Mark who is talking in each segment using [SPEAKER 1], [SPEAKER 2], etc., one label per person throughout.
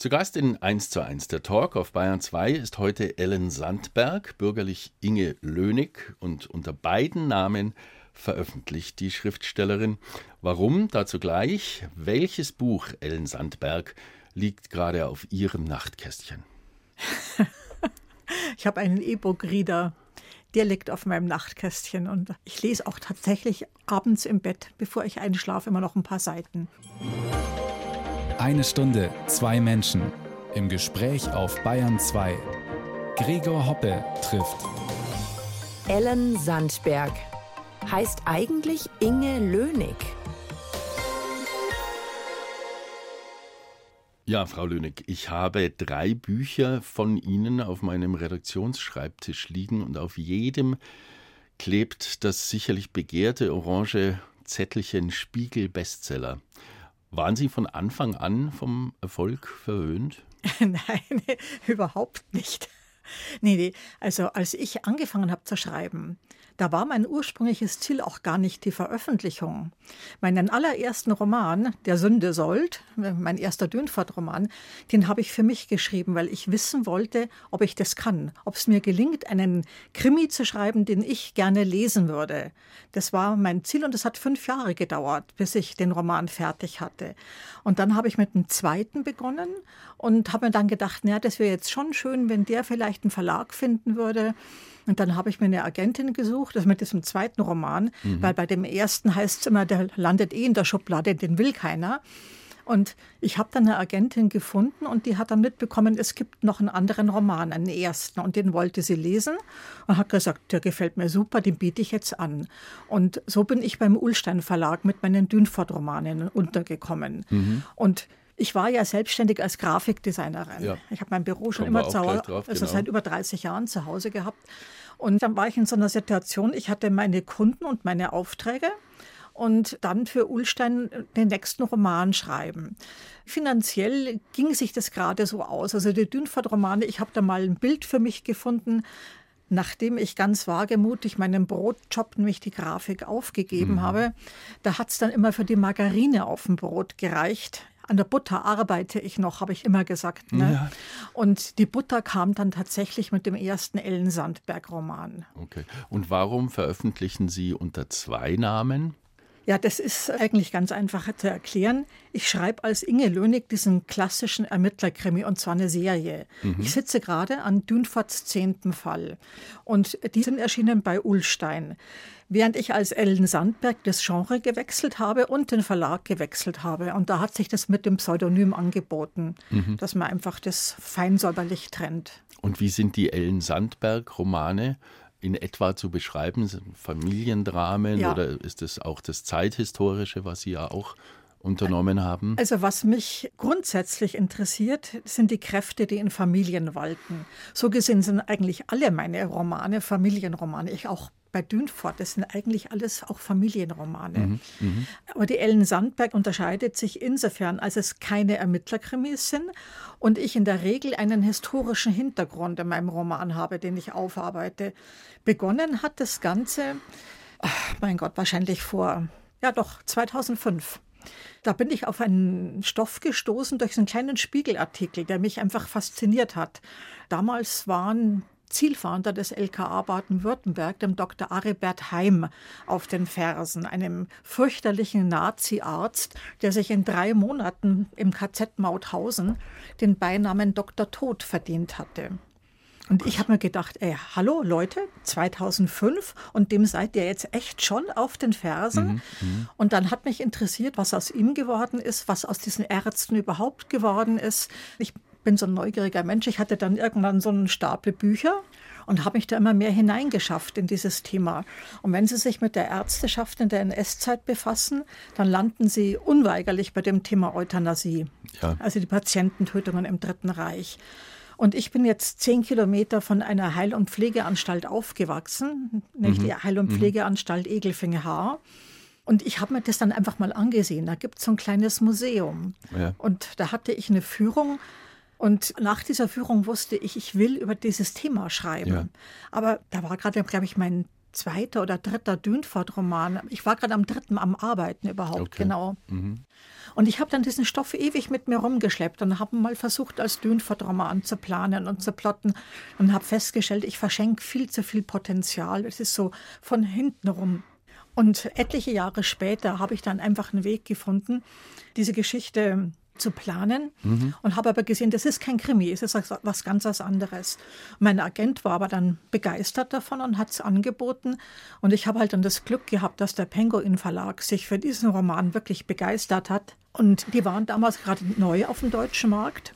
[SPEAKER 1] Zu Gast in 1 zu 1 der Talk auf Bayern 2 ist heute Ellen Sandberg, bürgerlich Inge Lönig und unter beiden Namen veröffentlicht die Schriftstellerin. Warum? Dazu gleich. Welches Buch, Ellen Sandberg, liegt gerade auf Ihrem Nachtkästchen?
[SPEAKER 2] ich habe einen E-Book-Reader. Der liegt auf meinem Nachtkästchen und ich lese auch tatsächlich abends im Bett, bevor ich einschlafe, immer noch ein paar Seiten.
[SPEAKER 3] Eine Stunde, zwei Menschen. Im Gespräch auf Bayern 2. Gregor Hoppe trifft.
[SPEAKER 4] Ellen Sandberg heißt eigentlich Inge Lönig.
[SPEAKER 1] Ja, Frau Lönig, ich habe drei Bücher von Ihnen auf meinem Redaktionsschreibtisch liegen und auf jedem klebt das sicherlich begehrte orange Zettelchen Spiegel Bestseller. Waren Sie von Anfang an vom Erfolg verwöhnt?
[SPEAKER 2] Nein, überhaupt nicht. Nee, nee, also als ich angefangen habe zu schreiben, da war mein ursprüngliches Ziel auch gar nicht die Veröffentlichung. Meinen allerersten Roman, Der Sünde sollt, mein erster Dönfort-Roman, den habe ich für mich geschrieben, weil ich wissen wollte, ob ich das kann, ob es mir gelingt, einen Krimi zu schreiben, den ich gerne lesen würde. Das war mein Ziel und es hat fünf Jahre gedauert, bis ich den Roman fertig hatte. Und dann habe ich mit dem zweiten begonnen und habe mir dann gedacht, naja, das wäre jetzt schon schön, wenn der vielleicht einen Verlag finden würde. Und dann habe ich mir eine Agentin gesucht, das mit diesem zweiten Roman, mhm. weil bei dem ersten heißt es immer, der landet eh in der Schublade, den will keiner. Und ich habe dann eine Agentin gefunden und die hat dann mitbekommen, es gibt noch einen anderen Roman, einen ersten. Und den wollte sie lesen und hat gesagt, der gefällt mir super, den biete ich jetzt an. Und so bin ich beim Ulstein Verlag mit meinen Dünfort-Romanen untergekommen. Mhm. Und ich war ja selbstständig als Grafikdesignerin. Ja. Ich habe mein Büro schon immer zu Hause, drauf, also genau. seit über 30 Jahren zu Hause gehabt. Und dann war ich in so einer Situation, ich hatte meine Kunden und meine Aufträge und dann für Ulstein den nächsten Roman schreiben. Finanziell ging sich das gerade so aus. Also die Dünfert-Romane, ich habe da mal ein Bild für mich gefunden, nachdem ich ganz wagemutig meinen Brotjob, nämlich die Grafik, aufgegeben mhm. habe. Da hat es dann immer für die Margarine auf dem Brot gereicht an der Butter arbeite ich noch, habe ich immer gesagt. Ne? Ja. Und die Butter kam dann tatsächlich mit dem ersten Ellen Sandberg-Roman.
[SPEAKER 1] Okay. Und warum veröffentlichen Sie unter zwei Namen?
[SPEAKER 2] Ja, das ist eigentlich ganz einfach zu erklären. Ich schreibe als Inge Lönig diesen klassischen Ermittlerkrimi und zwar eine Serie. Mhm. Ich sitze gerade an Dünforts zehnten Fall und die sind erschienen bei Ullstein. Während ich als Ellen Sandberg das Genre gewechselt habe und den Verlag gewechselt habe. Und da hat sich das mit dem Pseudonym angeboten, mhm. dass man einfach das feinsäuberlich trennt.
[SPEAKER 1] Und wie sind die Ellen Sandberg-Romane in etwa zu beschreiben? Familiendramen ja. oder ist es auch das Zeithistorische, was Sie ja auch unternommen haben?
[SPEAKER 2] Also was mich grundsätzlich interessiert, sind die Kräfte, die in Familien walten. So gesehen sind eigentlich alle meine Romane Familienromane. Ich auch bei Dünfort, das sind eigentlich alles auch Familienromane. Mhm, mh. Aber die Ellen Sandberg unterscheidet sich insofern, als es keine Ermittlerkrimis sind und ich in der Regel einen historischen Hintergrund in meinem Roman habe, den ich aufarbeite. Begonnen hat das Ganze, ach, mein Gott, wahrscheinlich vor, ja doch, 2005. Da bin ich auf einen Stoff gestoßen durch einen kleinen Spiegelartikel, der mich einfach fasziniert hat. Damals waren Zielfahnder des LKA Baden-Württemberg, dem Dr. Aribert Heim, auf den Fersen, einem fürchterlichen Nazi-Arzt, der sich in drei Monaten im KZ Mauthausen den Beinamen Dr. Tod verdient hatte. Und ich habe mir gedacht, ey, hallo Leute, 2005 und dem seid ihr jetzt echt schon auf den Fersen. Mhm, mhm, und dann hat mich interessiert, was aus ihm geworden ist, was aus diesen Ärzten überhaupt geworden ist. Ich bin so ein neugieriger Mensch. Ich hatte dann irgendwann so einen Stapel Bücher und habe mich da immer mehr hineingeschafft in dieses Thema. Und wenn Sie sich mit der Ärzteschaft in der NS-Zeit befassen, dann landen Sie unweigerlich bei dem Thema Euthanasie, ja. also die Patiententötungen im Dritten Reich. Und ich bin jetzt zehn Kilometer von einer Heil- und Pflegeanstalt aufgewachsen, nämlich mhm. die Heil- und mhm. Pflegeanstalt Egelfinge-Haar. Und ich habe mir das dann einfach mal angesehen. Da gibt es so ein kleines Museum. Ja. Und da hatte ich eine Führung und nach dieser Führung wusste ich, ich will über dieses Thema schreiben. Ja. Aber da war gerade, glaube ich, mein zweiter oder dritter Dünfort-Roman. Ich war gerade am dritten am Arbeiten überhaupt, okay. genau. Mhm. Und ich habe dann diesen Stoff ewig mit mir rumgeschleppt und habe mal versucht, als Dünfort-Roman zu planen und zu plotten und habe festgestellt, ich verschenke viel zu viel Potenzial. Es ist so von hinten rum. Und etliche Jahre später habe ich dann einfach einen Weg gefunden, diese Geschichte zu planen mhm. und habe aber gesehen, das ist kein Krimi, es ist was ganz was anderes. Mein Agent war aber dann begeistert davon und hat es angeboten und ich habe halt dann das Glück gehabt, dass der Penguin Verlag sich für diesen Roman wirklich begeistert hat und die waren damals gerade neu auf dem deutschen Markt.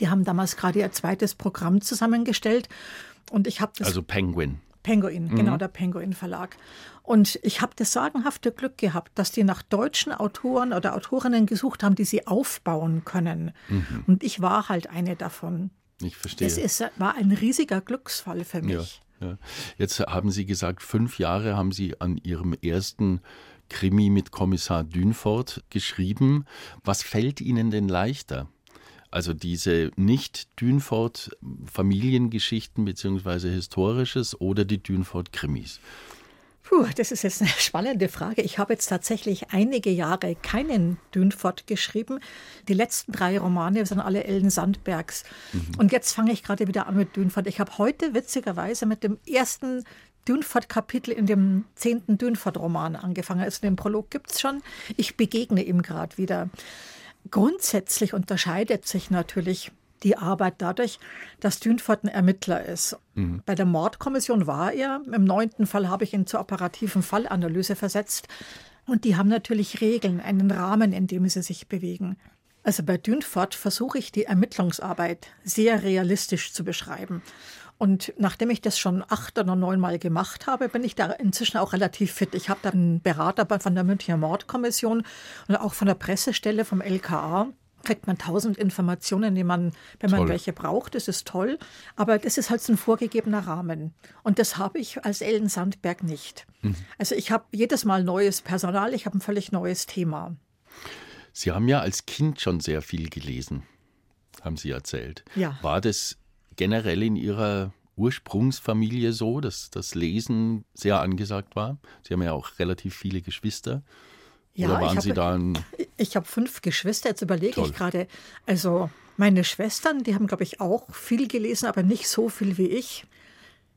[SPEAKER 2] Die haben damals gerade ihr zweites Programm zusammengestellt und ich habe das
[SPEAKER 1] Also Penguin.
[SPEAKER 2] Penguin, mhm. genau, der Penguin Verlag. Und ich habe das sagenhafte Glück gehabt, dass die nach deutschen Autoren oder Autorinnen gesucht haben, die sie aufbauen können. Mhm. Und ich war halt eine davon.
[SPEAKER 1] Ich verstehe.
[SPEAKER 2] Es ist, war ein riesiger Glücksfall für mich.
[SPEAKER 1] Ja, ja. Jetzt haben Sie gesagt, fünf Jahre haben Sie an Ihrem ersten Krimi mit Kommissar Dünfort geschrieben. Was fällt Ihnen denn leichter? Also diese nicht Dünfort Familiengeschichten beziehungsweise historisches oder die Dünfort Krimis?
[SPEAKER 2] Puh, das ist jetzt eine spannende Frage. Ich habe jetzt tatsächlich einige Jahre keinen Dünfort geschrieben. Die letzten drei Romane sind alle Ellen Sandbergs. Mhm. Und jetzt fange ich gerade wieder an mit Dünfort. Ich habe heute witzigerweise mit dem ersten Dünfort-Kapitel in dem zehnten Dünfort-Roman angefangen. Also den Prolog gibt es schon. Ich begegne ihm gerade wieder. Grundsätzlich unterscheidet sich natürlich die Arbeit dadurch, dass Dünfort ein Ermittler ist. Mhm. Bei der Mordkommission war er. Im neunten Fall habe ich ihn zur operativen Fallanalyse versetzt. Und die haben natürlich Regeln, einen Rahmen, in dem sie sich bewegen. Also bei Dünfort versuche ich die Ermittlungsarbeit sehr realistisch zu beschreiben. Und nachdem ich das schon acht oder neunmal gemacht habe, bin ich da inzwischen auch relativ fit. Ich habe da einen Berater von der Münchner Mordkommission und auch von der Pressestelle vom LKA kriegt man tausend Informationen, die man, wenn man toll. welche braucht. Das ist toll. Aber das ist halt so ein vorgegebener Rahmen. Und das habe ich als Ellen Sandberg nicht. Mhm. Also ich habe jedes Mal neues Personal, ich habe ein völlig neues Thema.
[SPEAKER 1] Sie haben ja als Kind schon sehr viel gelesen, haben Sie erzählt.
[SPEAKER 2] Ja.
[SPEAKER 1] War das generell in Ihrer Ursprungsfamilie so, dass das Lesen sehr angesagt war? Sie haben ja auch relativ viele Geschwister. Ja, Oder waren Sie da ein
[SPEAKER 2] Ich habe fünf Geschwister, jetzt überlege Toll. ich gerade. Also meine Schwestern, die haben, glaube ich, auch viel gelesen, aber nicht so viel wie ich.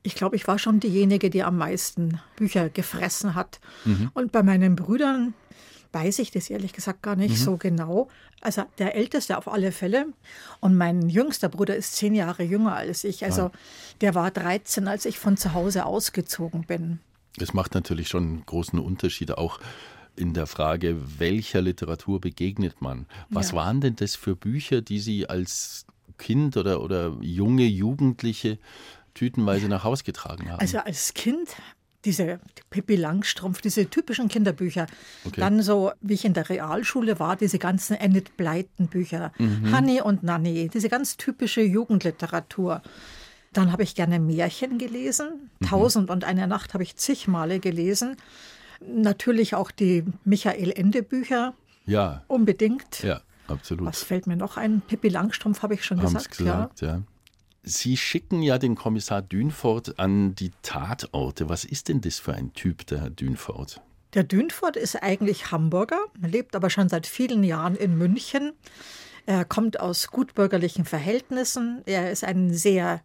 [SPEAKER 2] Ich glaube, ich war schon diejenige, die am meisten Bücher gefressen hat. Mhm. Und bei meinen Brüdern weiß ich das ehrlich gesagt gar nicht mhm. so genau. Also der älteste auf alle Fälle. Und mein jüngster Bruder ist zehn Jahre jünger als ich. Also der war 13, als ich von zu Hause ausgezogen bin.
[SPEAKER 1] Das macht natürlich schon einen großen Unterschied, auch in der Frage, welcher Literatur begegnet man. Was ja. waren denn das für Bücher, die Sie als Kind oder, oder junge Jugendliche tütenweise nach Hause getragen haben?
[SPEAKER 2] Also als Kind diese Pippi Langstrumpf, diese typischen Kinderbücher. Okay. Dann so, wie ich in der Realschule war, diese ganzen Enid Blyton Bücher, mhm. Honey und Nanny, diese ganz typische Jugendliteratur. Dann habe ich gerne Märchen gelesen. Mhm. Tausend und eine Nacht habe ich zig Male gelesen. Natürlich auch die Michael Ende Bücher.
[SPEAKER 1] Ja.
[SPEAKER 2] Unbedingt.
[SPEAKER 1] Ja, absolut.
[SPEAKER 2] Was fällt mir noch ein? Pippi Langstrumpf habe ich schon Haben's gesagt. gesagt ja. ja.
[SPEAKER 1] Sie schicken ja den Kommissar Dünfort an die Tatorte. Was ist denn das für ein Typ, der Herr Dünfort?
[SPEAKER 2] Der Dünfort ist eigentlich Hamburger, lebt aber schon seit vielen Jahren in München. Er kommt aus gutbürgerlichen Verhältnissen. Er ist ein sehr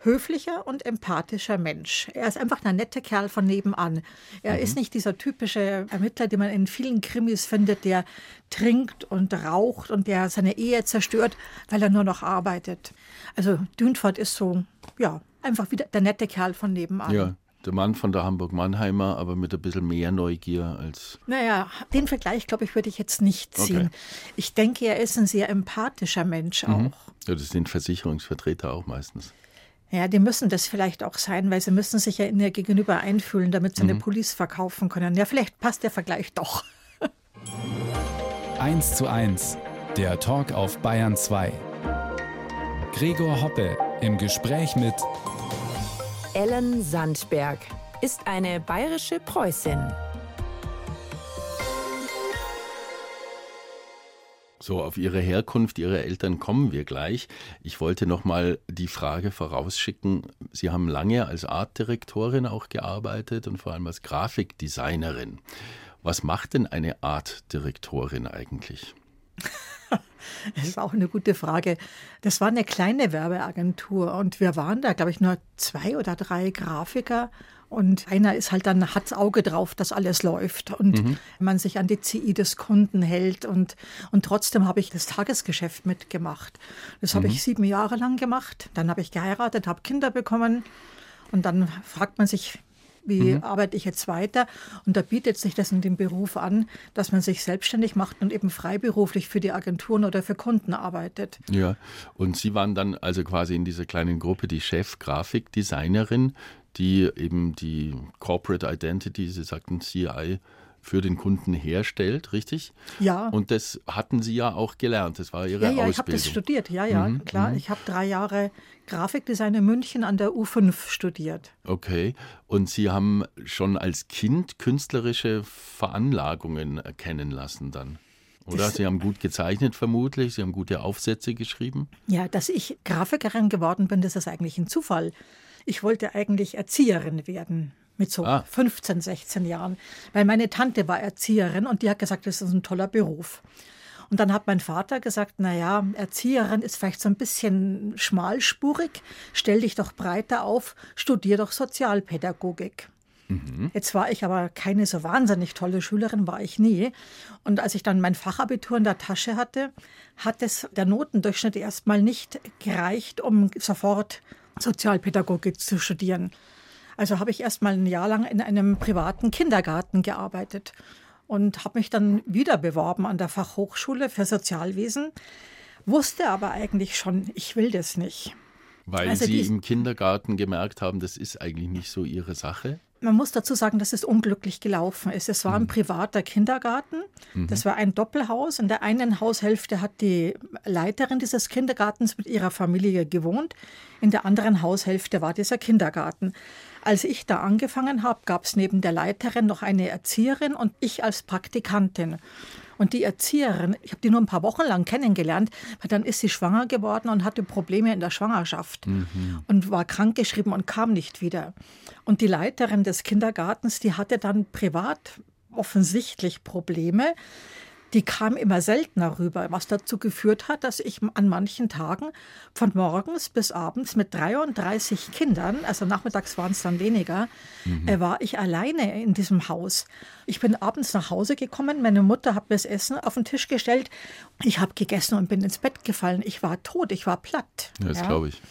[SPEAKER 2] höflicher und empathischer Mensch. Er ist einfach ein netter Kerl von nebenan. Er mhm. ist nicht dieser typische Ermittler, den man in vielen Krimis findet, der trinkt und raucht und der seine Ehe zerstört, weil er nur noch arbeitet. Also Dünfort ist so, ja, einfach wieder der nette Kerl von nebenan.
[SPEAKER 1] Ja. Der Mann von der Hamburg-Mannheimer, aber mit ein bisschen mehr Neugier als.
[SPEAKER 2] Naja, den Vergleich, glaube ich, würde ich jetzt nicht ziehen. Okay. Ich denke, er ist ein sehr empathischer Mensch mhm. auch. Mhm.
[SPEAKER 1] Ja, das sind Versicherungsvertreter auch meistens.
[SPEAKER 2] Ja, die müssen das vielleicht auch sein, weil sie müssen sich ja in ihr Gegenüber einfühlen, damit sie mhm. eine Police verkaufen können. Ja, vielleicht passt der Vergleich doch.
[SPEAKER 3] 1 zu 1, der Talk auf Bayern 2. Gregor Hoppe im Gespräch mit
[SPEAKER 4] Ellen Sandberg ist eine bayerische Preußin.
[SPEAKER 1] So, auf Ihre Herkunft, Ihre Eltern kommen wir gleich. Ich wollte noch mal die Frage vorausschicken. Sie haben lange als Artdirektorin auch gearbeitet und vor allem als Grafikdesignerin. Was macht denn eine Artdirektorin eigentlich?
[SPEAKER 2] Das ist auch eine gute Frage. Das war eine kleine Werbeagentur und wir waren da, glaube ich, nur zwei oder drei Grafiker. Und einer ist halt dann, hat's Auge drauf, dass alles läuft und mhm. man sich an die CI des Kunden hält. Und, und trotzdem habe ich das Tagesgeschäft mitgemacht. Das mhm. habe ich sieben Jahre lang gemacht. Dann habe ich geheiratet, habe Kinder bekommen. Und dann fragt man sich, wie mhm. arbeite ich jetzt weiter? Und da bietet sich das in dem Beruf an, dass man sich selbstständig macht und eben freiberuflich für die Agenturen oder für Kunden arbeitet.
[SPEAKER 1] Ja, und Sie waren dann also quasi in dieser kleinen Gruppe die Chef-Grafikdesignerin, die eben die Corporate Identity, Sie sagten CI, für den Kunden herstellt, richtig?
[SPEAKER 2] Ja.
[SPEAKER 1] Und das hatten Sie ja auch gelernt, das war Ihre
[SPEAKER 2] ja,
[SPEAKER 1] ja,
[SPEAKER 2] Ausbildung. Ja, ich habe das studiert, ja, ja, mhm, klar. Mhm. Ich habe drei Jahre Grafikdesign in München an der U5 studiert.
[SPEAKER 1] Okay, und Sie haben schon als Kind künstlerische Veranlagungen erkennen lassen dann? Oder? Das, Sie haben gut gezeichnet vermutlich, Sie haben gute Aufsätze geschrieben.
[SPEAKER 2] Ja, dass ich Grafikerin geworden bin, das ist eigentlich ein Zufall. Ich wollte eigentlich Erzieherin werden mit so ah. 15, 16 Jahren, weil meine Tante war Erzieherin und die hat gesagt, das ist ein toller Beruf. Und dann hat mein Vater gesagt, na ja, Erzieherin ist vielleicht so ein bisschen schmalspurig, stell dich doch breiter auf, studier doch Sozialpädagogik. Mhm. Jetzt war ich aber keine so wahnsinnig tolle Schülerin, war ich nie. Und als ich dann mein Fachabitur in der Tasche hatte, hat es der Notendurchschnitt erstmal nicht gereicht, um sofort Sozialpädagogik zu studieren. Also habe ich erst mal ein Jahr lang in einem privaten Kindergarten gearbeitet und habe mich dann wieder beworben an der Fachhochschule für Sozialwesen, wusste aber eigentlich schon, ich will das nicht.
[SPEAKER 1] Weil also Sie im Kindergarten gemerkt haben, das ist eigentlich nicht so Ihre Sache?
[SPEAKER 2] Man muss dazu sagen, dass es unglücklich gelaufen ist. Es war ein mhm. privater Kindergarten. Mhm. Das war ein Doppelhaus. In der einen Haushälfte hat die Leiterin dieses Kindergartens mit ihrer Familie gewohnt. In der anderen Haushälfte war dieser Kindergarten. Als ich da angefangen habe, gab es neben der Leiterin noch eine Erzieherin und ich als Praktikantin. Und die Erzieherin, ich habe die nur ein paar Wochen lang kennengelernt, weil dann ist sie schwanger geworden und hatte Probleme in der Schwangerschaft mhm. und war krankgeschrieben und kam nicht wieder. Und die Leiterin des Kindergartens, die hatte dann privat offensichtlich Probleme die kam immer seltener rüber, was dazu geführt hat, dass ich an manchen Tagen von morgens bis abends mit 33 Kindern, also nachmittags waren es dann weniger, mhm. äh, war ich alleine in diesem Haus. Ich bin abends nach Hause gekommen, meine Mutter hat mir das Essen auf den Tisch gestellt, ich habe gegessen und bin ins Bett gefallen. Ich war tot, ich war platt.
[SPEAKER 1] Ja, das ja. glaube ich.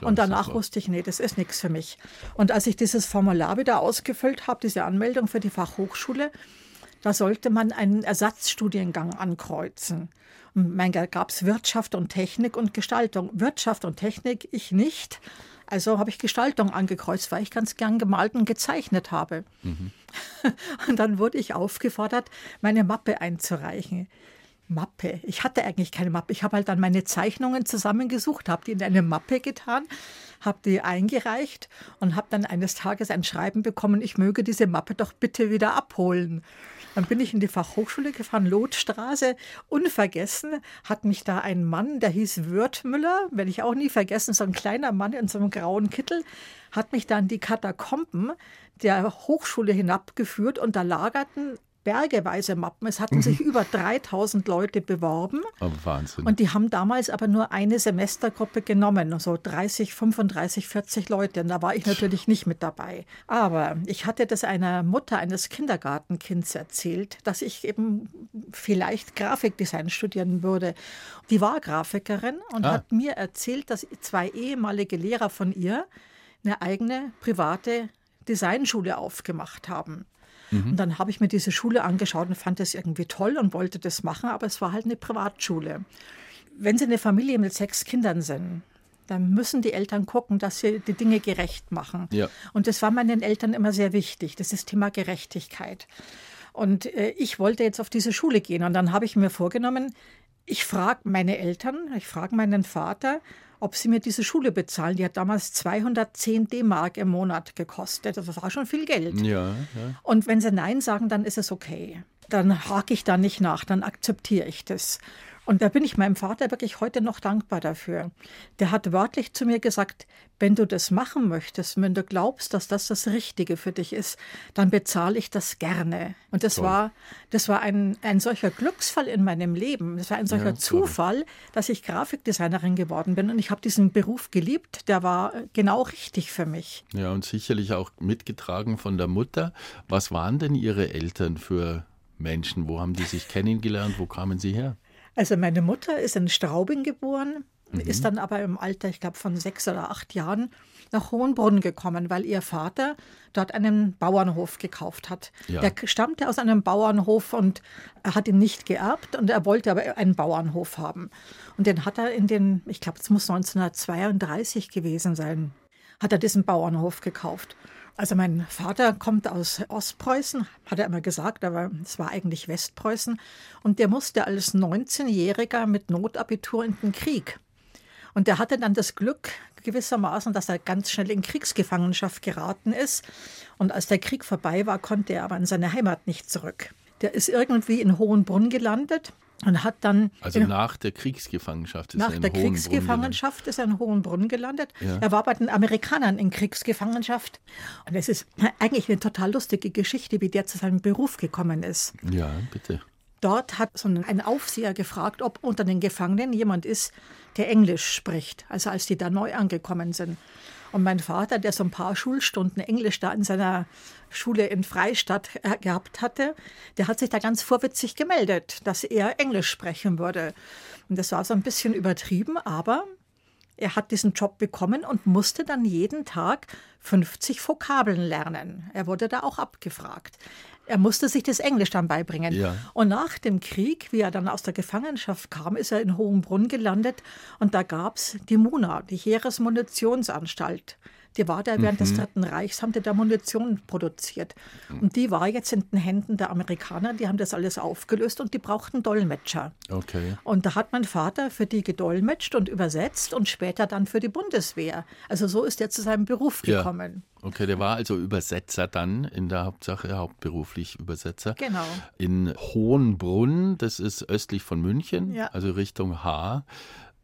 [SPEAKER 2] und danach wusste ich, nee, das ist nichts für mich. Und als ich dieses Formular wieder ausgefüllt habe, diese Anmeldung für die Fachhochschule, da sollte man einen Ersatzstudiengang ankreuzen. Und da gab es Wirtschaft und Technik und Gestaltung. Wirtschaft und Technik ich nicht. Also habe ich Gestaltung angekreuzt, weil ich ganz gern gemalt und gezeichnet habe. Mhm. Und dann wurde ich aufgefordert, meine Mappe einzureichen. Mappe. Ich hatte eigentlich keine Mappe. Ich habe halt dann meine Zeichnungen zusammengesucht, habe die in eine Mappe getan, habe die eingereicht und habe dann eines Tages ein Schreiben bekommen, ich möge diese Mappe doch bitte wieder abholen. Dann bin ich in die Fachhochschule gefahren, Lotstraße. Unvergessen hat mich da ein Mann, der hieß Würthmüller, werde ich auch nie vergessen, so ein kleiner Mann in so einem grauen Kittel, hat mich dann die Katakomben der Hochschule hinabgeführt und da lagerten bergeweise Mappen. Es hatten sich mhm. über 3000 Leute beworben.
[SPEAKER 1] Oh, Wahnsinn.
[SPEAKER 2] Und die haben damals aber nur eine Semestergruppe genommen, so 30, 35, 40 Leute. Und da war ich natürlich nicht mit dabei. Aber ich hatte das einer Mutter eines Kindergartenkinds erzählt, dass ich eben vielleicht Grafikdesign studieren würde. Die war Grafikerin und ah. hat mir erzählt, dass zwei ehemalige Lehrer von ihr eine eigene private Designschule aufgemacht haben. Mhm. Und dann habe ich mir diese Schule angeschaut und fand das irgendwie toll und wollte das machen, aber es war halt eine Privatschule. Wenn Sie eine Familie mit sechs Kindern sind, dann müssen die Eltern gucken, dass sie die Dinge gerecht machen. Ja. Und das war meinen Eltern immer sehr wichtig, das ist Thema Gerechtigkeit. Und äh, ich wollte jetzt auf diese Schule gehen und dann habe ich mir vorgenommen, ich frage meine Eltern, ich frage meinen Vater, ob sie mir diese Schule bezahlen. Die hat damals 210 D-Mark im Monat gekostet. Das war schon viel Geld.
[SPEAKER 1] Ja, ja.
[SPEAKER 2] Und wenn sie Nein sagen, dann ist es okay. Dann hake ich da nicht nach, dann akzeptiere ich das. Und da bin ich meinem Vater wirklich heute noch dankbar dafür. Der hat wörtlich zu mir gesagt, wenn du das machen möchtest, wenn du glaubst, dass das das Richtige für dich ist, dann bezahle ich das gerne. Und das Toll. war, das war ein, ein solcher Glücksfall in meinem Leben. Das war ein solcher ja, Zufall, dass ich Grafikdesignerin geworden bin. Und ich habe diesen Beruf geliebt. Der war genau richtig für mich.
[SPEAKER 1] Ja, und sicherlich auch mitgetragen von der Mutter. Was waren denn Ihre Eltern für Menschen? Wo haben die sich kennengelernt? Wo kamen sie her?
[SPEAKER 2] Also meine Mutter ist in Straubing geboren, mhm. ist dann aber im Alter, ich glaube, von sechs oder acht Jahren nach Hohenbrunn gekommen, weil ihr Vater dort einen Bauernhof gekauft hat. Ja. Der stammte aus einem Bauernhof und er hat ihn nicht geerbt und er wollte aber einen Bauernhof haben. Und den hat er in den, ich glaube, es muss 1932 gewesen sein, hat er diesen Bauernhof gekauft. Also mein Vater kommt aus Ostpreußen, hat er immer gesagt, aber es war eigentlich Westpreußen. Und der musste als 19-Jähriger mit Notabitur in den Krieg. Und der hatte dann das Glück gewissermaßen, dass er ganz schnell in Kriegsgefangenschaft geraten ist. Und als der Krieg vorbei war, konnte er aber in seine Heimat nicht zurück. Der ist irgendwie in Hohenbrunn gelandet und hat dann.
[SPEAKER 1] Also nach der Kriegsgefangenschaft
[SPEAKER 2] ist nach er in der Kriegsgefangenschaft ist er in Hohenbrunn gelandet. Ja. Er war bei den Amerikanern in Kriegsgefangenschaft. Und es ist eigentlich eine total lustige Geschichte, wie der zu seinem Beruf gekommen ist.
[SPEAKER 1] Ja, bitte.
[SPEAKER 2] Dort hat so ein Aufseher gefragt, ob unter den Gefangenen jemand ist, der Englisch spricht. Also als die da neu angekommen sind. Und mein Vater, der so ein paar Schulstunden Englisch da in seiner Schule in Freistadt äh, gehabt hatte, der hat sich da ganz vorwitzig gemeldet, dass er Englisch sprechen würde. Und das war so ein bisschen übertrieben, aber er hat diesen Job bekommen und musste dann jeden Tag 50 Vokabeln lernen. Er wurde da auch abgefragt. Er musste sich das Englisch dann beibringen. Ja. Und nach dem Krieg, wie er dann aus der Gefangenschaft kam, ist er in Hohenbrunn gelandet und da gab es die MUNA, die Heeresmunitionsanstalt. Die war da während mhm. des Dritten Reichs, haben die da Munition produziert. Und die war jetzt in den Händen der Amerikaner, die haben das alles aufgelöst und die brauchten Dolmetscher.
[SPEAKER 1] Okay.
[SPEAKER 2] Und da hat mein Vater für die gedolmetscht und übersetzt und später dann für die Bundeswehr. Also so ist er zu seinem Beruf gekommen.
[SPEAKER 1] Ja. Okay, der war also Übersetzer dann in der Hauptsache, hauptberuflich Übersetzer.
[SPEAKER 2] Genau.
[SPEAKER 1] In Hohenbrunn, das ist östlich von München, ja. also Richtung Haar.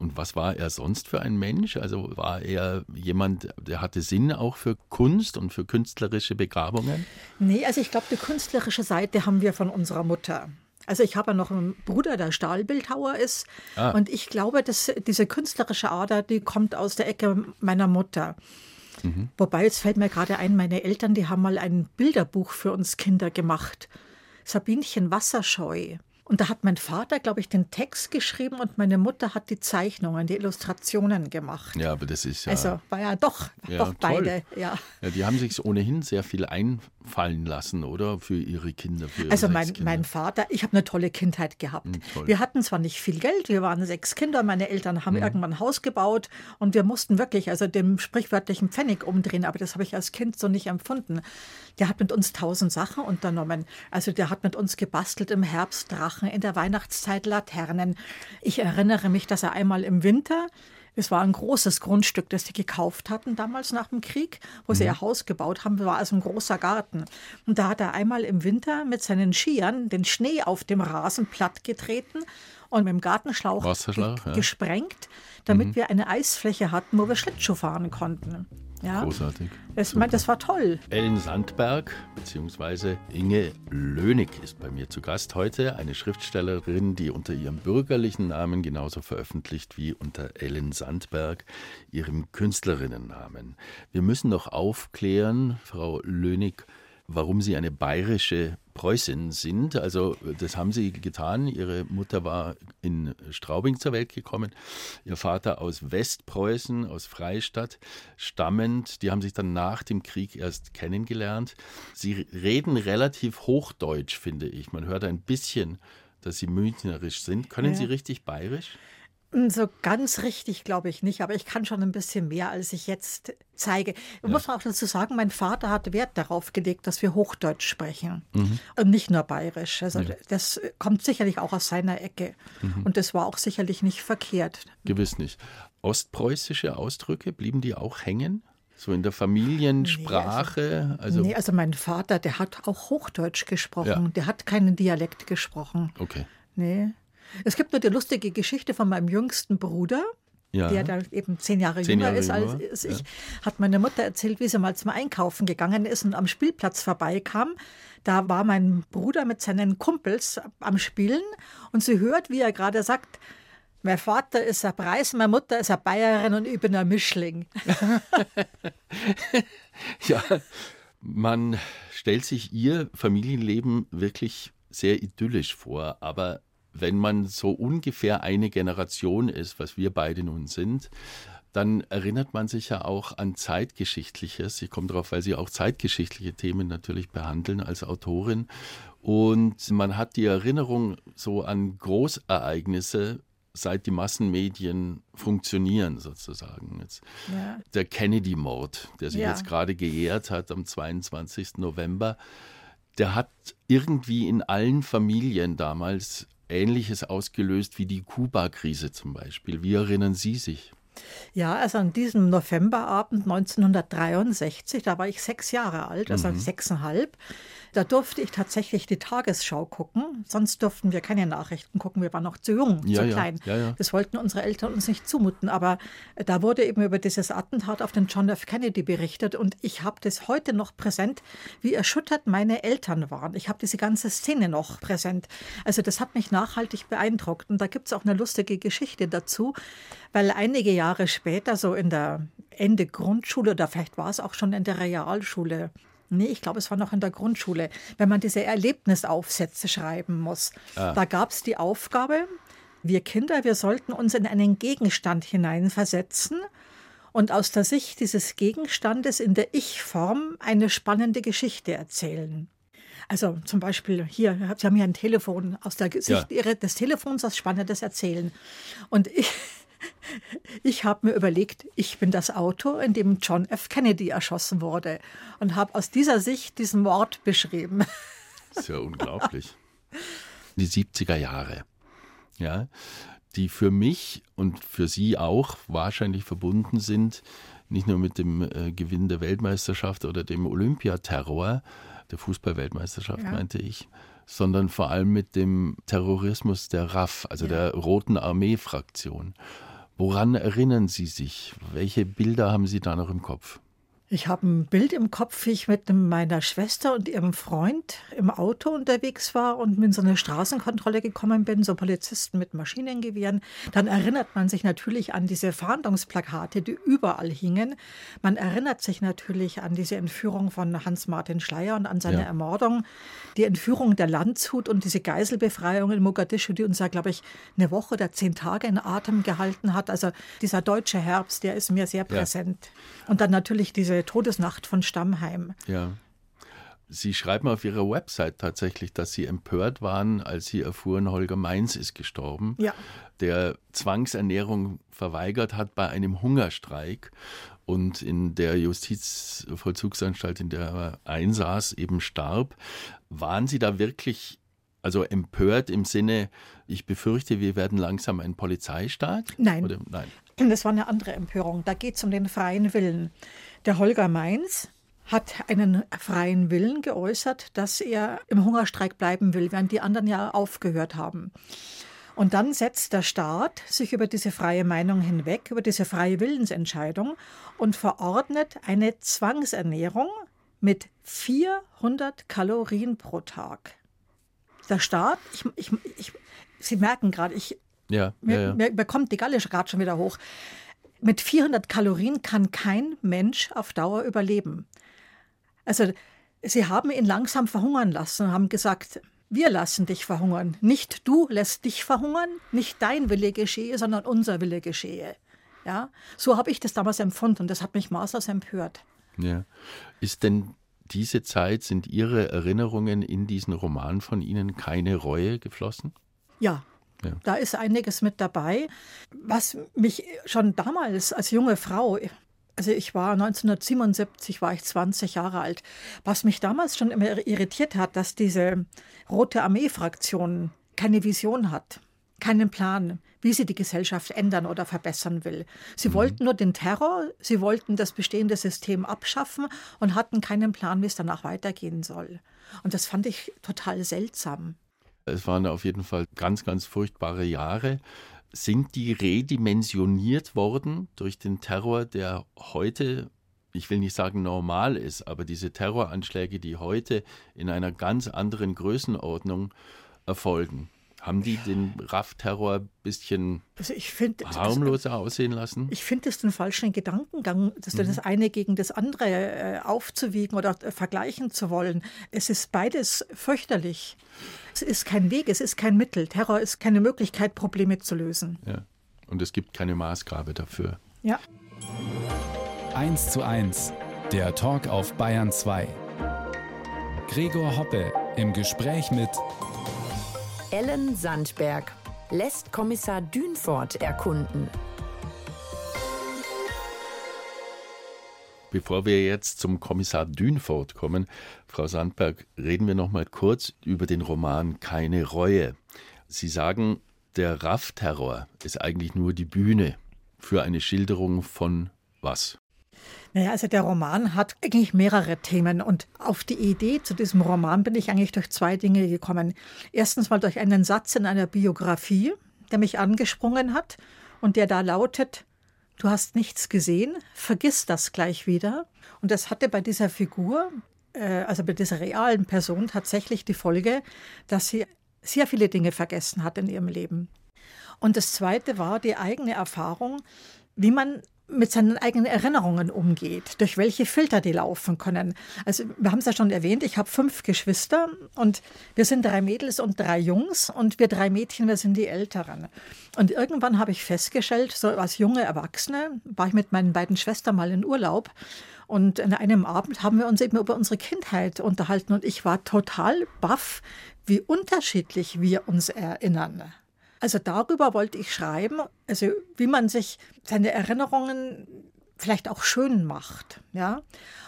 [SPEAKER 1] Und was war er sonst für ein Mensch? Also war er jemand, der hatte Sinn auch für Kunst und für künstlerische Begabungen?
[SPEAKER 2] Nee, also ich glaube, die künstlerische Seite haben wir von unserer Mutter. Also ich habe ja noch einen Bruder, der Stahlbildhauer ist. Ah. Und ich glaube, dass diese künstlerische Ader, die kommt aus der Ecke meiner Mutter. Mhm. Wobei, jetzt fällt mir gerade ein, meine Eltern, die haben mal ein Bilderbuch für uns Kinder gemacht. Sabinchen Wasserscheu. Und da hat mein Vater, glaube ich, den Text geschrieben und meine Mutter hat die Zeichnungen, die Illustrationen gemacht.
[SPEAKER 1] Ja, aber das ist ja.
[SPEAKER 2] Also war ja doch, ja, doch beide, ja.
[SPEAKER 1] ja. Die haben sich ohnehin sehr viel einfallen lassen, oder? Für ihre Kinder. Für
[SPEAKER 2] also mein, mein Vater, ich habe eine tolle Kindheit gehabt. Mhm, wir hatten zwar nicht viel Geld, wir waren sechs Kinder, meine Eltern haben mhm. irgendwann ein Haus gebaut und wir mussten wirklich, also dem sprichwörtlichen Pfennig umdrehen, aber das habe ich als Kind so nicht empfunden. Der hat mit uns tausend Sachen unternommen. Also der hat mit uns gebastelt im Herbst Drachen, in der Weihnachtszeit Laternen. Ich erinnere mich, dass er einmal im Winter es war ein großes Grundstück, das sie gekauft hatten damals nach dem Krieg, wo mhm. sie ihr Haus gebaut haben. Das war also ein großer Garten. Und da hat er einmal im Winter mit seinen Skiern den Schnee auf dem Rasen plattgetreten und mit dem Gartenschlauch ge ja. gesprengt, damit mhm. wir eine Eisfläche hatten, wo wir Schlittschuh fahren konnten.
[SPEAKER 1] Ja. Großartig.
[SPEAKER 2] Das, das war toll.
[SPEAKER 1] Ellen Sandberg bzw. Inge Lönig ist bei mir zu Gast heute. Eine Schriftstellerin, die unter ihrem bürgerlichen Namen genauso veröffentlicht wie unter Ellen Sandberg, ihrem Künstlerinnennamen. Wir müssen noch aufklären, Frau Lönig, warum Sie eine bayerische Preußin sind. Also das haben Sie getan. Ihre Mutter war in Straubing zur Welt gekommen, ihr Vater aus Westpreußen, aus Freistadt, stammend. Die haben sich dann nach dem Krieg erst kennengelernt. Sie reden relativ Hochdeutsch, finde ich. Man hört ein bisschen, dass Sie münchnerisch sind. Können ja. Sie richtig bayerisch?
[SPEAKER 2] So ganz richtig glaube ich nicht, aber ich kann schon ein bisschen mehr, als ich jetzt zeige. Ja. Muss man auch dazu sagen, mein Vater hat Wert darauf gelegt, dass wir Hochdeutsch sprechen mhm. und nicht nur Bayerisch. Also ja. das kommt sicherlich auch aus seiner Ecke mhm. und das war auch sicherlich nicht verkehrt.
[SPEAKER 1] Gewiss nicht. Ostpreußische Ausdrücke, blieben die auch hängen? So in der Familiensprache?
[SPEAKER 2] Nee, also, also, nee, also mein Vater, der hat auch Hochdeutsch gesprochen. Ja. Der hat keinen Dialekt gesprochen.
[SPEAKER 1] Okay.
[SPEAKER 2] Nee. Es gibt nur die lustige Geschichte von meinem jüngsten Bruder, ja. der da eben zehn Jahre zehn jünger Jahre ist als, als ich, ja. hat meine Mutter erzählt, wie sie mal zum Einkaufen gegangen ist und am Spielplatz vorbeikam. Da war mein Bruder mit seinen Kumpels am Spielen und sie hört, wie er gerade sagt, mein Vater ist ein Preis, meine Mutter ist eine Bayerin und ich bin ein Mischling.
[SPEAKER 1] ja, man stellt sich ihr Familienleben wirklich sehr idyllisch vor, aber wenn man so ungefähr eine Generation ist, was wir beide nun sind, dann erinnert man sich ja auch an zeitgeschichtliches. Ich komme darauf, weil Sie auch zeitgeschichtliche Themen natürlich behandeln als Autorin. Und man hat die Erinnerung so an Großereignisse, seit die Massenmedien funktionieren, sozusagen. Jetzt, ja. Der Kennedy-Mord, der sich ja. jetzt gerade geehrt hat am 22. November, der hat irgendwie in allen Familien damals Ähnliches ausgelöst wie die Kuba-Krise zum Beispiel. Wie erinnern Sie sich?
[SPEAKER 2] Ja, also an diesem Novemberabend 1963, da war ich sechs Jahre alt, also mhm. sechseinhalb, da durfte ich tatsächlich die Tagesschau gucken. Sonst durften wir keine Nachrichten gucken. Wir waren noch zu jung, ja, zu klein. Ja, ja, das wollten unsere Eltern uns nicht zumuten. Aber äh, da wurde eben über dieses Attentat auf den John F. Kennedy berichtet. Und ich habe das heute noch präsent, wie erschüttert meine Eltern waren. Ich habe diese ganze Szene noch präsent. Also das hat mich nachhaltig beeindruckt. Und da gibt es auch eine lustige Geschichte dazu, weil einige Jahre später, so in der Ende Grundschule oder vielleicht war es auch schon in der Realschule, Nee, ich glaube, es war noch in der Grundschule, wenn man diese Erlebnisaufsätze schreiben muss. Ah. Da gab es die Aufgabe, wir Kinder, wir sollten uns in einen Gegenstand hineinversetzen und aus der Sicht dieses Gegenstandes in der Ich-Form eine spannende Geschichte erzählen. Also zum Beispiel hier, Sie haben hier ein Telefon, aus der Sicht ja. des Telefons was Spannendes erzählen. Und ich, ich habe mir überlegt, ich bin das Auto, in dem John F. Kennedy erschossen wurde und habe aus dieser Sicht diesen Mord beschrieben.
[SPEAKER 1] Das ist ja unglaublich. Die 70er Jahre, ja, die für mich und für Sie auch wahrscheinlich verbunden sind, nicht nur mit dem äh, Gewinn der Weltmeisterschaft oder dem Olympiaterror, der Fußballweltmeisterschaft ja. meinte ich, sondern vor allem mit dem Terrorismus der RAF, also ja. der Roten Armee-Fraktion. Woran erinnern Sie sich? Welche Bilder haben Sie da noch im Kopf?
[SPEAKER 2] Ich habe ein Bild im Kopf, wie ich mit meiner Schwester und ihrem Freund im Auto unterwegs war und mit so einer Straßenkontrolle gekommen bin, so Polizisten mit Maschinengewehren. Dann erinnert man sich natürlich an diese Fahndungsplakate, die überall hingen. Man erinnert sich natürlich an diese Entführung von Hans-Martin Schleier und an seine ja. Ermordung, die Entführung der Landshut und diese Geiselbefreiung in Mogadischu, die uns ja, glaube ich, eine Woche oder zehn Tage in Atem gehalten hat. Also dieser deutsche Herbst, der ist mir sehr präsent. Ja. Und dann natürlich diese Todesnacht von Stammheim.
[SPEAKER 1] Ja. Sie schreiben auf Ihrer Website tatsächlich, dass Sie empört waren, als Sie erfuhren, Holger Mainz ist gestorben, ja. der Zwangsernährung verweigert hat bei einem Hungerstreik und in der Justizvollzugsanstalt, in der er einsaß, eben starb. Waren Sie da wirklich also empört im Sinne, ich befürchte, wir werden langsam ein Polizeistaat?
[SPEAKER 2] Nein. Oder, nein. Das war eine andere Empörung. Da geht es um den freien Willen. Der Holger Mainz hat einen freien Willen geäußert, dass er im Hungerstreik bleiben will, während die anderen ja aufgehört haben. Und dann setzt der Staat sich über diese freie Meinung hinweg, über diese freie Willensentscheidung und verordnet eine Zwangsernährung mit 400 Kalorien pro Tag. Der Staat, ich, ich, ich, Sie merken gerade, ich, ja, mir, ja, ja. mir bekommt die Galle gerade schon wieder hoch mit 400 Kalorien kann kein Mensch auf Dauer überleben. Also sie haben ihn langsam verhungern lassen und haben gesagt, wir lassen dich verhungern. Nicht du lässt dich verhungern, nicht dein Wille geschehe, sondern unser Wille geschehe. Ja, so habe ich das damals empfunden und das hat mich maßlos empört.
[SPEAKER 1] Ja. Ist denn diese Zeit, sind Ihre Erinnerungen in diesen Roman von Ihnen keine Reue geflossen?
[SPEAKER 2] Ja, ja. Da ist einiges mit dabei, was mich schon damals als junge Frau, also ich war 1977, war ich 20 Jahre alt, was mich damals schon immer irritiert hat, dass diese Rote Armee-Fraktion keine Vision hat, keinen Plan, wie sie die Gesellschaft ändern oder verbessern will. Sie mhm. wollten nur den Terror, sie wollten das bestehende System abschaffen und hatten keinen Plan, wie es danach weitergehen soll. Und das fand ich total seltsam.
[SPEAKER 1] Es waren auf jeden Fall ganz, ganz furchtbare Jahre. Sind die redimensioniert worden durch den Terror, der heute ich will nicht sagen normal ist, aber diese Terroranschläge, die heute in einer ganz anderen Größenordnung erfolgen, haben die den RAF-Terror ein bisschen also find, harmloser das, aussehen lassen?
[SPEAKER 2] Ich finde es den falschen Gedankengang, das, mhm. das eine gegen das andere äh, aufzuwiegen oder äh, vergleichen zu wollen. Es ist beides fürchterlich. Es ist kein Weg, es ist kein Mittel. Terror ist keine Möglichkeit, Probleme zu lösen.
[SPEAKER 1] Ja. Und es gibt keine Maßgabe dafür.
[SPEAKER 2] Ja.
[SPEAKER 3] 1 zu 1, der Talk auf Bayern 2. Gregor Hoppe im Gespräch mit
[SPEAKER 4] Ellen Sandberg lässt Kommissar Dünfort erkunden.
[SPEAKER 1] Bevor wir jetzt zum Kommissar Dünfort kommen, Frau Sandberg, reden wir noch mal kurz über den Roman Keine Reue. Sie sagen, der RAF-Terror ist eigentlich nur die Bühne für eine Schilderung von was?
[SPEAKER 2] Naja, also der Roman hat eigentlich mehrere Themen und auf die Idee zu diesem Roman bin ich eigentlich durch zwei Dinge gekommen. Erstens mal durch einen Satz in einer Biografie, der mich angesprungen hat und der da lautet, du hast nichts gesehen, vergiss das gleich wieder. Und das hatte bei dieser Figur, äh, also bei dieser realen Person tatsächlich die Folge, dass sie sehr viele Dinge vergessen hat in ihrem Leben. Und das Zweite war die eigene Erfahrung, wie man mit seinen eigenen Erinnerungen umgeht, durch welche Filter die laufen können. Also wir haben es ja schon erwähnt, ich habe fünf Geschwister und wir sind drei Mädels und drei Jungs und wir drei Mädchen, wir sind die Älteren. Und irgendwann habe ich festgestellt, so als junge Erwachsene war ich mit meinen beiden Schwestern mal in Urlaub und an einem Abend haben wir uns eben über unsere Kindheit unterhalten und ich war total baff, wie unterschiedlich wir uns erinnern. Also darüber wollte ich schreiben, also wie man sich seine Erinnerungen vielleicht auch schön macht, ja.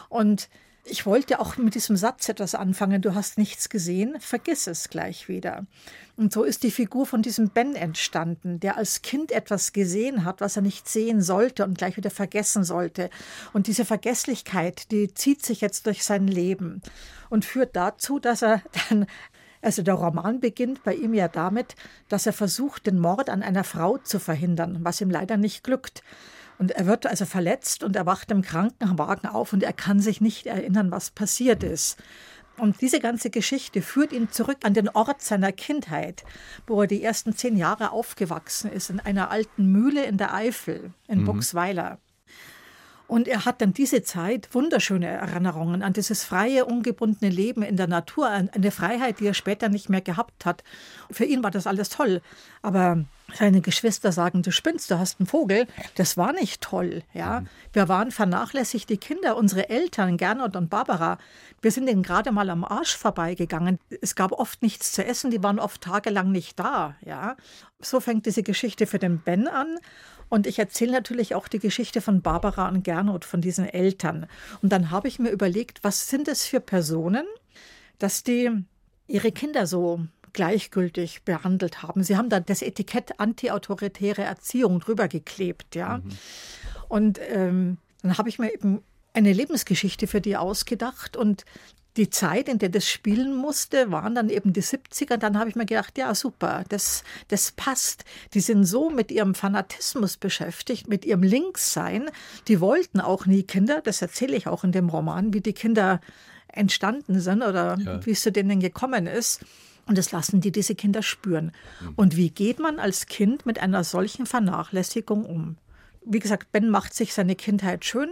[SPEAKER 2] Und ich wollte auch mit diesem Satz etwas anfangen, du hast nichts gesehen, vergiss es gleich wieder. Und so ist die Figur von diesem Ben entstanden, der als Kind etwas gesehen hat, was er nicht sehen sollte und gleich wieder vergessen sollte. Und diese Vergesslichkeit, die zieht sich jetzt durch sein Leben und führt dazu, dass er dann also der Roman beginnt bei ihm ja damit, dass er versucht, den Mord an einer Frau zu verhindern, was ihm leider nicht glückt. Und er wird also verletzt und er wacht im Krankenwagen auf und er kann sich nicht erinnern, was passiert ist. Und diese ganze Geschichte führt ihn zurück an den Ort seiner Kindheit, wo er die ersten zehn Jahre aufgewachsen ist, in einer alten Mühle in der Eifel, in mhm. Buxweiler. Und er hat dann diese Zeit wunderschöne Erinnerungen an dieses freie, ungebundene Leben in der Natur, an eine Freiheit, die er später nicht mehr gehabt hat. Für ihn war das alles toll. Aber seine Geschwister sagen, du spinnst, du hast einen Vogel. Das war nicht toll. Ja? Mhm. Wir waren vernachlässigte Kinder, unsere Eltern, Gernot und Barbara. Wir sind ihnen gerade mal am Arsch vorbeigegangen. Es gab oft nichts zu essen, die waren oft tagelang nicht da. Ja? So fängt diese Geschichte für den Ben an. Und ich erzähle natürlich auch die Geschichte von Barbara und Gernot, von diesen Eltern. Und dann habe ich mir überlegt, was sind es für Personen, dass die ihre Kinder so gleichgültig behandelt haben. Sie haben da das Etikett antiautoritäre Erziehung drüber geklebt, ja. Mhm. Und ähm, dann habe ich mir eben eine Lebensgeschichte für die ausgedacht und die Zeit, in der das spielen musste, waren dann eben die 70er. Dann habe ich mir gedacht, ja, super, das, das passt. Die sind so mit ihrem Fanatismus beschäftigt, mit ihrem Linkssein. Die wollten auch nie Kinder. Das erzähle ich auch in dem Roman, wie die Kinder entstanden sind oder ja. wie es zu denen gekommen ist. Und das lassen die diese Kinder spüren. Mhm. Und wie geht man als Kind mit einer solchen Vernachlässigung um? Wie gesagt, Ben macht sich seine Kindheit schön.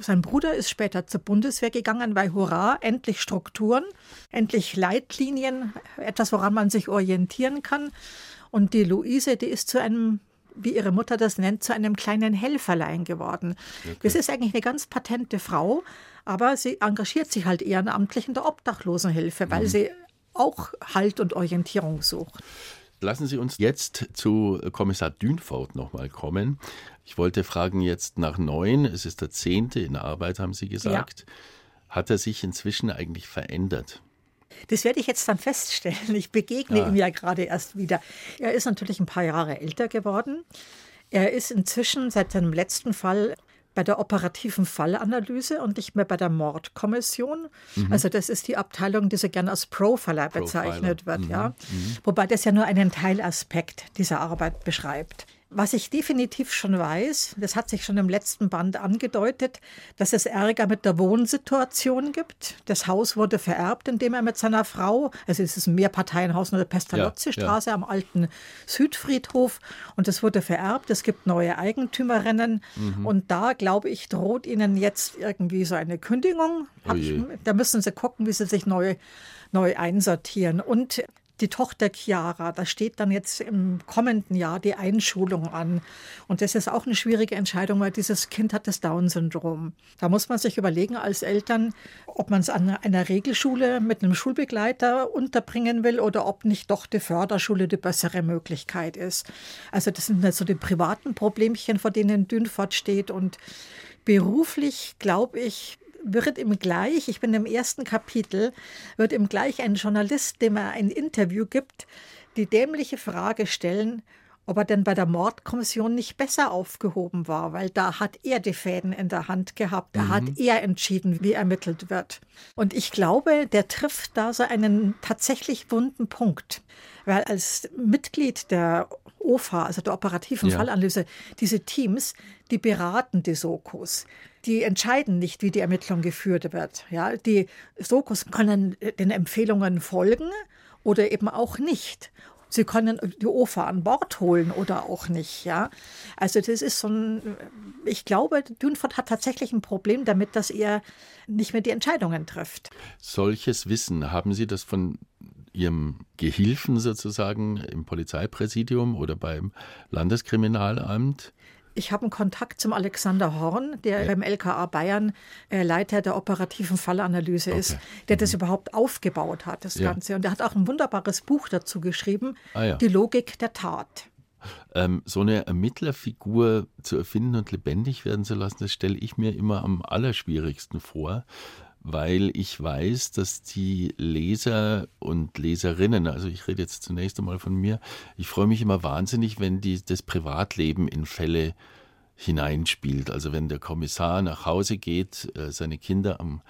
[SPEAKER 2] Sein Bruder ist später zur Bundeswehr gegangen, weil hurra, endlich Strukturen, endlich Leitlinien, etwas, woran man sich orientieren kann. Und die Luise, die ist zu einem wie ihre Mutter das nennt, zu einem kleinen Helferlein geworden. Okay. Das ist eigentlich eine ganz patente Frau, aber sie engagiert sich halt ehrenamtlich in der Obdachlosenhilfe, weil mhm. sie auch Halt und Orientierung sucht.
[SPEAKER 1] Lassen Sie uns jetzt zu Kommissar Dünfort nochmal kommen. Ich wollte fragen jetzt nach neun, es ist der zehnte in Arbeit, haben Sie gesagt. Ja. Hat er sich inzwischen eigentlich verändert?
[SPEAKER 2] Das werde ich jetzt dann feststellen. Ich begegne ja. ihm ja gerade erst wieder. Er ist natürlich ein paar Jahre älter geworden. Er ist inzwischen seit seinem letzten Fall bei der operativen Fallanalyse und nicht mehr bei der Mordkommission. Mhm. Also das ist die Abteilung, die so gerne als Profiler bezeichnet Profiler. wird. Mhm. Ja. Mhm. Wobei das ja nur einen Teilaspekt dieser Arbeit beschreibt. Was ich definitiv schon weiß, das hat sich schon im letzten Band angedeutet, dass es Ärger mit der Wohnsituation gibt. Das Haus wurde vererbt, indem er mit seiner Frau, also es ist ein Mehrparteienhaus in der Pestalozzi-Straße ja, ja. am alten Südfriedhof und es wurde vererbt. Es gibt neue Eigentümerinnen mhm. und da, glaube ich, droht ihnen jetzt irgendwie so eine Kündigung. Oh da müssen sie gucken, wie sie sich neu neu einsortieren. Und die Tochter Chiara. Da steht dann jetzt im kommenden Jahr die Einschulung an. Und das ist auch eine schwierige Entscheidung, weil dieses Kind hat das Down-Syndrom. Da muss man sich überlegen als Eltern, ob man es an einer Regelschule mit einem Schulbegleiter unterbringen will oder ob nicht doch die Förderschule die bessere Möglichkeit ist. Also das sind so die privaten Problemchen, vor denen Dünfort steht. Und beruflich, glaube ich, wird ihm gleich, ich bin im ersten Kapitel, wird ihm gleich ein Journalist, dem er ein Interview gibt, die dämliche Frage stellen, ob er denn bei der Mordkommission nicht besser aufgehoben war, weil da hat er die Fäden in der Hand gehabt, da mhm. hat er entschieden, wie ermittelt wird. Und ich glaube, der trifft da so einen tatsächlich wunden Punkt, weil als Mitglied der OFA, also der operativen ja. Fallanalyse, diese Teams, die beraten die Sokos die entscheiden nicht, wie die Ermittlung geführt wird. Ja, die Sokos können den Empfehlungen folgen oder eben auch nicht. Sie können die OFA an Bord holen oder auch nicht. Ja? Also das ist so ein, ich glaube, Dünford hat tatsächlich ein Problem damit, dass er nicht mehr die Entscheidungen trifft.
[SPEAKER 1] Solches Wissen, haben Sie das von Ihrem Gehilfen sozusagen im Polizeipräsidium oder beim Landeskriminalamt?
[SPEAKER 2] Ich habe einen Kontakt zum Alexander Horn, der ja. beim LKA Bayern äh, Leiter der operativen Fallanalyse okay. ist, der mhm. das überhaupt aufgebaut hat, das ja. Ganze. Und er hat auch ein wunderbares Buch dazu geschrieben, ah, ja. Die Logik der Tat.
[SPEAKER 1] Ähm, so eine Ermittlerfigur zu erfinden und lebendig werden zu lassen, das stelle ich mir immer am allerschwierigsten vor, weil ich weiß, dass die Leser und Leserinnen, also ich rede jetzt zunächst einmal von mir, ich freue mich immer wahnsinnig, wenn die das Privatleben in Fälle hineinspielt. Also wenn der Kommissar nach Hause geht, äh, seine Kinder am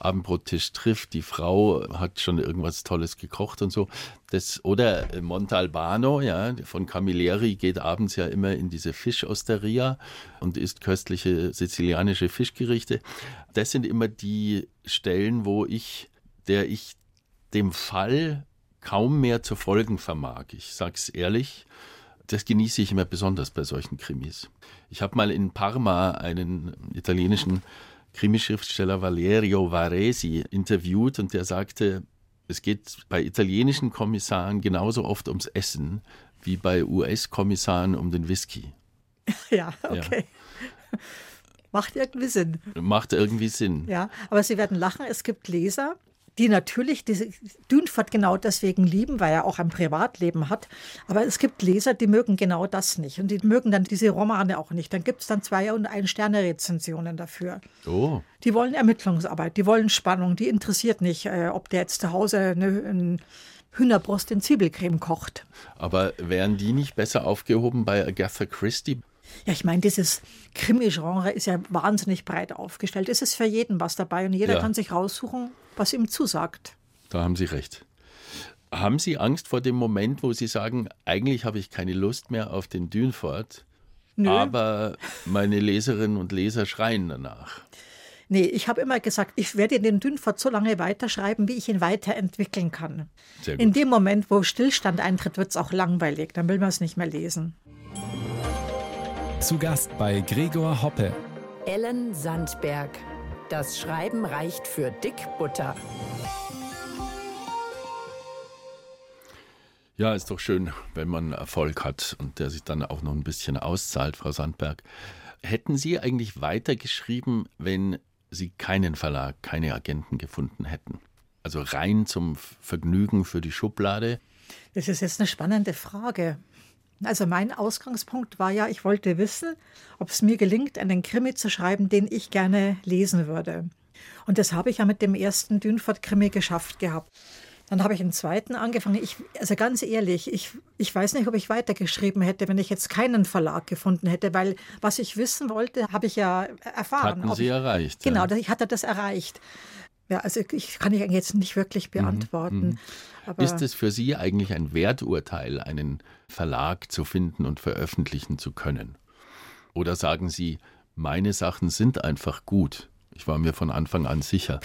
[SPEAKER 1] Abendbrottisch trifft, die Frau hat schon irgendwas Tolles gekocht und so. Das, oder Montalbano, ja, von Camilleri geht abends ja immer in diese Fischosteria und isst köstliche sizilianische Fischgerichte. Das sind immer die Stellen, wo ich, der ich dem Fall kaum mehr zu folgen vermag. Ich sag's ehrlich. Das genieße ich immer besonders bei solchen Krimis. Ich habe mal in Parma einen italienischen Krimischriftsteller Valerio Varesi interviewt und der sagte, es geht bei italienischen Kommissaren genauso oft ums Essen wie bei US-Kommissaren um den Whisky.
[SPEAKER 2] Ja, okay. Ja. Macht irgendwie Sinn.
[SPEAKER 1] Macht irgendwie Sinn.
[SPEAKER 2] Ja, aber Sie werden lachen, es gibt Leser, die natürlich diese Dünfert genau deswegen lieben, weil er auch ein Privatleben hat. Aber es gibt Leser, die mögen genau das nicht. Und die mögen dann diese Romane auch nicht. Dann gibt es dann zwei- und ein-Sterne-Rezensionen dafür.
[SPEAKER 1] Oh.
[SPEAKER 2] Die wollen Ermittlungsarbeit, die wollen Spannung, die interessiert nicht, äh, ob der jetzt zu Hause eine, ein Hühnerbrust in Zwiebelcreme kocht.
[SPEAKER 1] Aber wären die nicht besser aufgehoben bei Agatha Christie?
[SPEAKER 2] Ja, ich meine, dieses Krimi-Genre ist ja wahnsinnig breit aufgestellt. Es ist für jeden was dabei und jeder ja. kann sich raussuchen, was ihm zusagt.
[SPEAKER 1] Da haben Sie recht. Haben Sie Angst vor dem Moment, wo Sie sagen, eigentlich habe ich keine Lust mehr auf den Dünfort, aber meine Leserinnen und Leser schreien danach?
[SPEAKER 2] Nee, ich habe immer gesagt, ich werde den Dünfort so lange weiterschreiben, wie ich ihn weiterentwickeln kann. In dem Moment, wo Stillstand eintritt, wird es auch langweilig. Dann will man es nicht mehr lesen.
[SPEAKER 3] Zu Gast bei Gregor Hoppe.
[SPEAKER 4] Ellen Sandberg. Das Schreiben reicht für Dickbutter.
[SPEAKER 1] Ja, ist doch schön, wenn man Erfolg hat und der sich dann auch noch ein bisschen auszahlt, Frau Sandberg. Hätten Sie eigentlich weitergeschrieben, wenn Sie keinen Verlag, keine Agenten gefunden hätten? Also rein zum Vergnügen für die Schublade?
[SPEAKER 2] Das ist jetzt eine spannende Frage. Also mein Ausgangspunkt war ja, ich wollte wissen, ob es mir gelingt, einen Krimi zu schreiben, den ich gerne lesen würde. Und das habe ich ja mit dem ersten Dünfort-Krimi geschafft gehabt. Dann habe ich einen zweiten angefangen. Ich, also ganz ehrlich, ich, ich weiß nicht, ob ich weitergeschrieben hätte, wenn ich jetzt keinen Verlag gefunden hätte, weil was ich wissen wollte, habe ich ja erfahren.
[SPEAKER 1] Hatten Sie
[SPEAKER 2] ich,
[SPEAKER 1] erreicht.
[SPEAKER 2] Genau, ja. ich hatte das erreicht. Ja, also ich kann ich jetzt nicht wirklich mhm, beantworten.
[SPEAKER 1] Mhm. Ist es für Sie eigentlich ein Werturteil, einen Verlag zu finden und veröffentlichen zu können? Oder sagen Sie, meine Sachen sind einfach gut? Ich war mir von Anfang an sicher.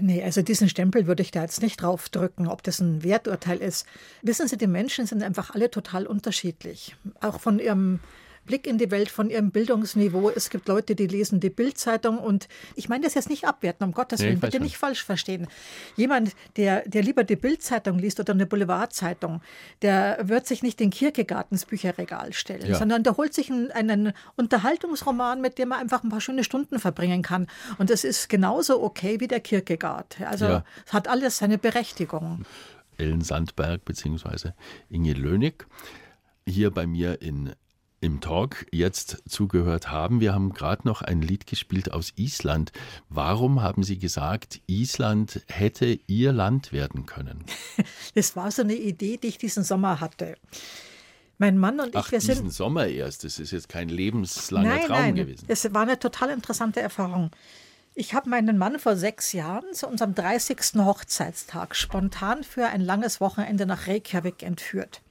[SPEAKER 2] Nee, also diesen Stempel würde ich da jetzt nicht drauf drücken, ob das ein Werturteil ist. Wissen Sie, die Menschen sind einfach alle total unterschiedlich. Auch von ihrem Blick in die Welt von ihrem Bildungsniveau. Es gibt Leute, die lesen die Bildzeitung und ich meine das jetzt nicht abwerten, um Gottes Willen, nee, bitte nicht falsch verstehen. Jemand, der, der lieber die Bildzeitung liest oder eine Boulevardzeitung, der wird sich nicht den Kierkegaard ins Bücherregal stellen, ja. sondern der holt sich einen, einen Unterhaltungsroman, mit dem er einfach ein paar schöne Stunden verbringen kann. Und das ist genauso okay wie der Kierkegaard. Also ja. es hat alles seine Berechtigung.
[SPEAKER 1] Ellen Sandberg bzw. Inge Lönig hier bei mir in im Talk jetzt zugehört haben. Wir haben gerade noch ein Lied gespielt aus Island. Warum haben Sie gesagt, Island hätte Ihr Land werden können?
[SPEAKER 2] Das war so eine Idee, die ich diesen Sommer hatte. Mein Mann und
[SPEAKER 1] Ach,
[SPEAKER 2] ich, wir
[SPEAKER 1] diesen
[SPEAKER 2] sind.
[SPEAKER 1] Sommer erst. Das ist jetzt kein lebenslanger
[SPEAKER 2] nein,
[SPEAKER 1] Traum
[SPEAKER 2] nein,
[SPEAKER 1] gewesen.
[SPEAKER 2] Es war eine total interessante Erfahrung. Ich habe meinen Mann vor sechs Jahren zu unserem 30. Hochzeitstag spontan für ein langes Wochenende nach Reykjavik entführt.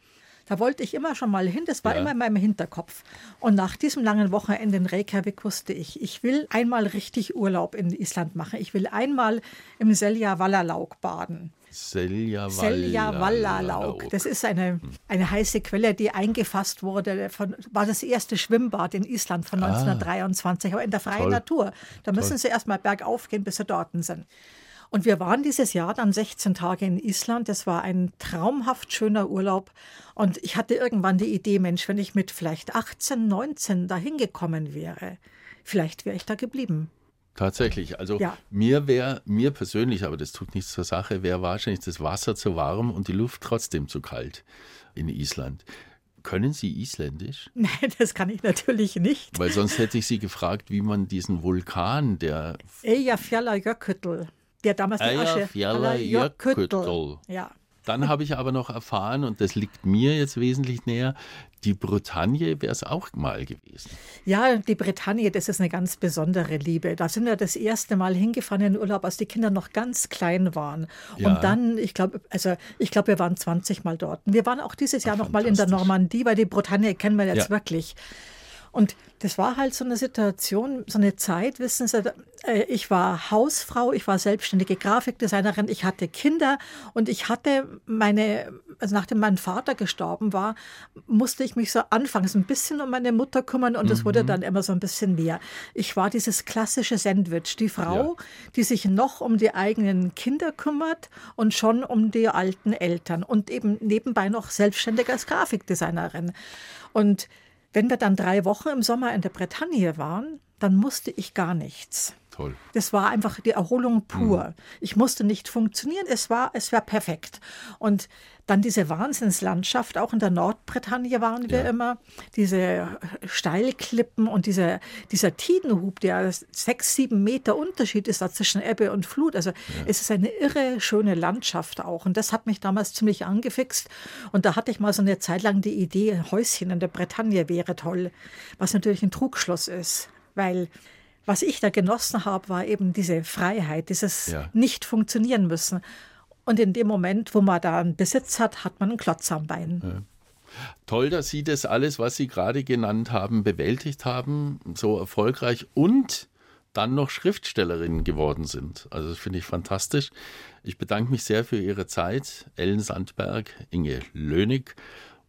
[SPEAKER 2] Da wollte ich immer schon mal hin, das war ja. immer in meinem Hinterkopf. Und nach diesem langen Wochenende in Reykjavik wusste ich, ich will einmal richtig Urlaub in Island machen. Ich will einmal im Selja Vallalaug baden.
[SPEAKER 1] Selja
[SPEAKER 2] Vallalaug. Das ist eine, eine heiße Quelle, die eingefasst wurde. Von, war das erste Schwimmbad in Island von 1923, ah, aber in der freien toll. Natur. Da müssen toll. Sie erst mal bergauf gehen, bis Sie dort sind. Und wir waren dieses Jahr dann 16 Tage in Island. Das war ein traumhaft schöner Urlaub. Und ich hatte irgendwann die Idee, Mensch, wenn ich mit vielleicht 18, 19 dahin gekommen wäre, vielleicht wäre ich da geblieben.
[SPEAKER 1] Tatsächlich. Also ja. mir wäre, mir persönlich, aber das tut nichts zur Sache, wäre wahrscheinlich das Wasser zu warm und die Luft trotzdem zu kalt in Island. Können Sie Isländisch?
[SPEAKER 2] Nein, das kann ich natürlich nicht.
[SPEAKER 1] Weil sonst hätte ich Sie gefragt, wie man diesen Vulkan, der.
[SPEAKER 2] Eyjafjallajökull der damals die Asche.
[SPEAKER 1] Eyjafjallajökull. Ja. Dann habe ich aber noch erfahren, und das liegt mir jetzt wesentlich näher, die Bretagne wäre es auch mal gewesen.
[SPEAKER 2] Ja, die Bretagne, das ist eine ganz besondere Liebe. Da sind wir das erste Mal hingefahren in den Urlaub, als die Kinder noch ganz klein waren. Ja. Und dann, ich glaube, also ich glaube, wir waren 20 Mal dort. Und wir waren auch dieses Jahr Ach, noch mal in der Normandie, weil die Bretagne kennen wir jetzt ja. wirklich. Und das war halt so eine Situation, so eine Zeit, wissen Sie, äh, ich war Hausfrau, ich war selbstständige Grafikdesignerin, ich hatte Kinder und ich hatte meine, also nachdem mein Vater gestorben war, musste ich mich so anfangs ein bisschen um meine Mutter kümmern und es mhm. wurde dann immer so ein bisschen mehr. Ich war dieses klassische Sandwich, die Frau, ja. die sich noch um die eigenen Kinder kümmert und schon um die alten Eltern und eben nebenbei noch selbstständig als Grafikdesignerin. Und wenn wir dann drei Wochen im Sommer in der Bretagne waren, dann musste ich gar nichts.
[SPEAKER 1] Toll.
[SPEAKER 2] Das war einfach die Erholung pur. Mhm. Ich musste nicht funktionieren, es war, es war perfekt. Und dann diese Wahnsinnslandschaft, auch in der Nordbretagne waren wir ja. immer, diese Steilklippen und diese, dieser Tidenhub, der sechs, sieben Meter Unterschied ist da zwischen Ebbe und Flut. Also ja. es ist eine irre schöne Landschaft auch. Und das hat mich damals ziemlich angefixt. Und da hatte ich mal so eine Zeit lang die Idee, ein Häuschen in der Bretagne wäre toll, was natürlich ein Trugschluss ist, weil was ich da genossen habe, war eben diese Freiheit, dieses ja. nicht funktionieren müssen. Und in dem Moment, wo man da einen Besitz hat, hat man einen Klotz am Bein. Ja.
[SPEAKER 1] Toll, dass Sie das alles, was Sie gerade genannt haben, bewältigt haben, so erfolgreich und dann noch Schriftstellerin geworden sind. Also das finde ich fantastisch. Ich bedanke mich sehr für Ihre Zeit, Ellen Sandberg, Inge Lönig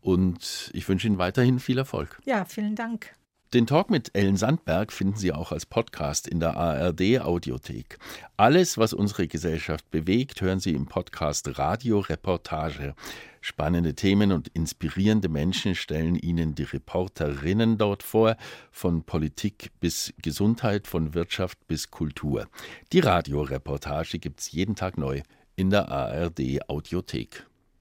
[SPEAKER 1] und ich wünsche Ihnen weiterhin viel Erfolg.
[SPEAKER 2] Ja, vielen Dank.
[SPEAKER 1] Den Talk mit Ellen Sandberg finden Sie auch als Podcast in der ARD Audiothek. Alles, was unsere Gesellschaft bewegt, hören Sie im Podcast Radio Reportage. Spannende Themen und inspirierende Menschen stellen Ihnen die Reporterinnen dort vor, von Politik bis Gesundheit, von Wirtschaft bis Kultur. Die Radioreportage gibt's jeden Tag neu in der ARD Audiothek.